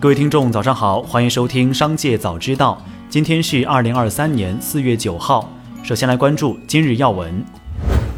各位听众，早上好，欢迎收听《商界早知道》。今天是二零二三年四月九号。首先来关注今日要闻。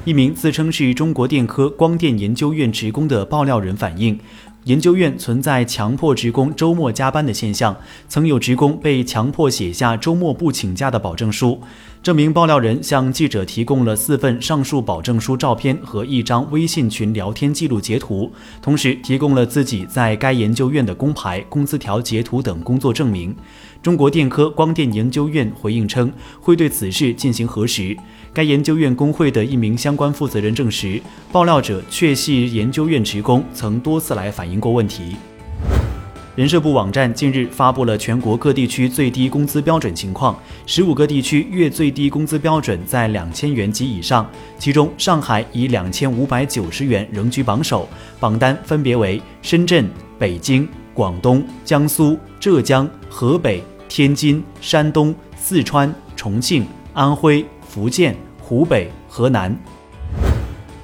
一名自称是中国电科光电研究院职工的爆料人反映。研究院存在强迫职工周末加班的现象，曾有职工被强迫写下周末不请假的保证书。这名爆料人向记者提供了四份上述保证书照片和一张微信群聊天记录截图，同时提供了自己在该研究院的工牌、工资条截图等工作证明。中国电科光电研究院回应称，会对此事进行核实。该研究院工会的一名相关负责人证实，爆料者确系研究院职工，曾多次来反映过问题。人社部网站近日发布了全国各地区最低工资标准情况，十五个地区月最低工资标准在两千元及以上，其中上海以两千五百九十元仍居榜首，榜单分别为深圳、北京、广东、江苏、浙江、河北、天津、山东、四川、重庆、安徽。福建、湖北、河南。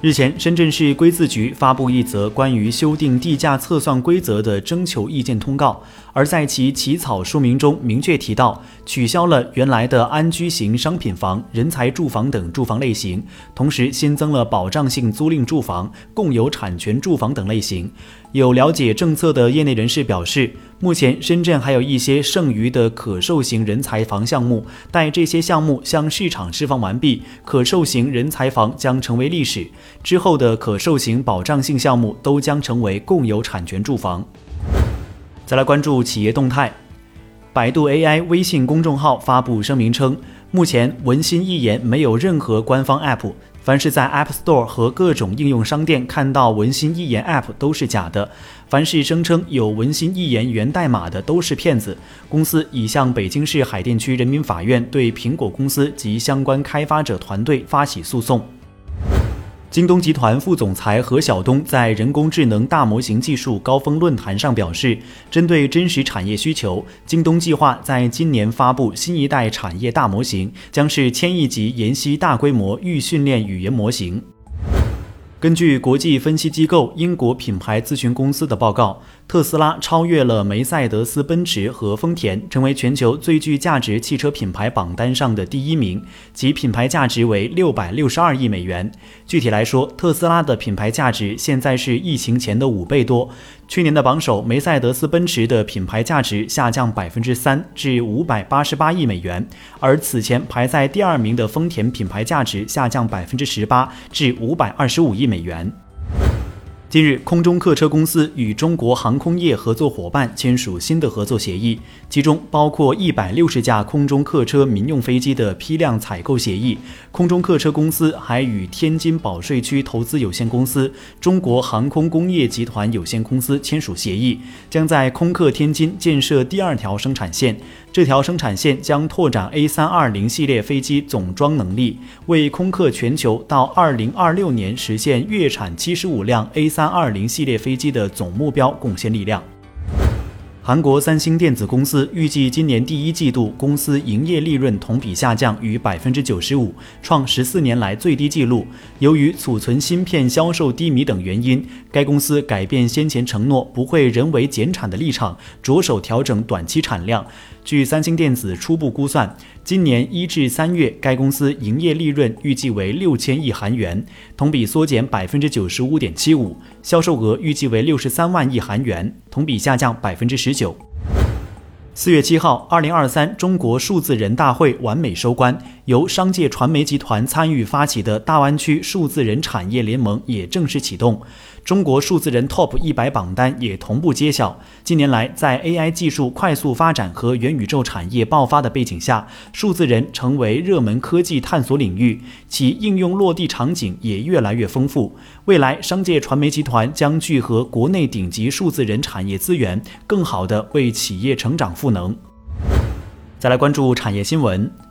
日前，深圳市规资局发布一则关于修订地价测算规则的征求意见通告，而在其起草说明中明确提到，取消了原来的安居型商品房、人才住房等住房类型，同时新增了保障性租赁住房、共有产权住房等类型。有了解政策的业内人士表示，目前深圳还有一些剩余的可售型人才房项目，待这些项目向市场释放完毕，可售型人才房将成为历史。之后的可售型保障性项目都将成为共有产权住房。再来关注企业动态，百度 AI 微信公众号发布声明称，目前文心一言没有任何官方 App。凡是在 App Store 和各种应用商店看到文心一言 App 都是假的，凡是声称有文心一言源代码的都是骗子。公司已向北京市海淀区人民法院对苹果公司及相关开发者团队发起诉讼。京东集团副总裁何晓东在人工智能大模型技术高峰论坛上表示，针对真实产业需求，京东计划在今年发布新一代产业大模型，将是千亿级研习大规模预训练语言模型。根据国际分析机构英国品牌咨询公司的报告，特斯拉超越了梅赛德斯奔驰和丰田，成为全球最具价值汽车品牌榜单上的第一名，其品牌价值为六百六十二亿美元。具体来说，特斯拉的品牌价值现在是疫情前的五倍多。去年的榜首梅赛德斯奔驰的品牌价值下降百分之三至五百八十八亿美元，而此前排在第二名的丰田品牌价值下降百分之十八至五百二十五亿美元。近日，空中客车公司与中国航空业合作伙伴签署新的合作协议，其中包括一百六十架空中客车民用飞机的批量采购协议。空中客车公司还与天津保税区投资有限公司、中国航空工业集团有限公司签署协议，将在空客天津建设第二条生产线。这条生产线将拓展 A 三二零系列飞机总装能力，为空客全球到二零二六年实现月产七十五辆 A 三二零系列飞机的总目标贡献力量。韩国三星电子公司预计今年第一季度公司营业利润同比下降逾百分之九十五，创十四年来最低纪录。由于储存芯片销售低迷等原因，该公司改变先前承诺不会人为减产的立场，着手调整短期产量。据三星电子初步估算，今年一至三月，该公司营业利润预计为六千亿韩元，同比缩减百分之九十五点七五，销售额预计为六十三万亿韩元，同比下降百分之十九。四月七号，二零二三中国数字人大会完美收官，由商界传媒集团参与发起的大湾区数字人产业联盟也正式启动。中国数字人 TOP 一百榜单也同步揭晓。近年来，在 AI 技术快速发展和元宇宙产业爆发的背景下，数字人成为热门科技探索领域，其应用落地场景也越来越丰富。未来，商界传媒集团将聚合国内顶级数字人产业资源，更好地为企业成长赋能。再来关注产业新闻。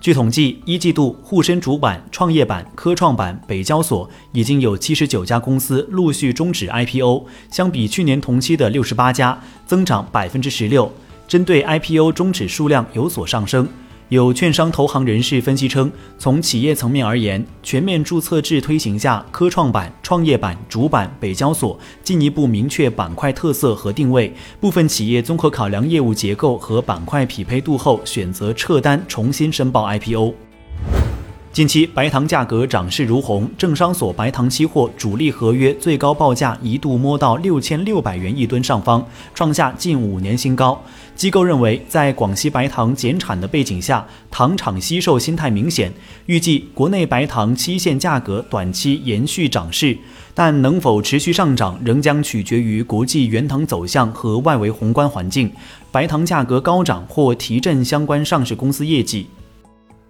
据统计，一季度沪深主板、创业板、科创板、北交所已经有七十九家公司陆续终止 IPO，相比去年同期的六十八家，增长百分之十六。针对 IPO 终止数量有所上升。有券商投行人士分析称，从企业层面而言，全面注册制推行下，科创板、创业板、主板、北交所进一步明确板块特色和定位。部分企业综合考量业务结构和板块匹配度后，选择撤单重新申报 IPO。近期白糖价格涨势如虹，证商所白糖期货主力合约最高报价一度摸到六千六百元一吨上方，创下近五年新高。机构认为，在广西白糖减产的背景下，糖厂惜售心态明显，预计国内白糖期限价格短期延续涨势，但能否持续上涨，仍将取决于国际原糖走向和外围宏观环境。白糖价格高涨或提振相关上市公司业绩。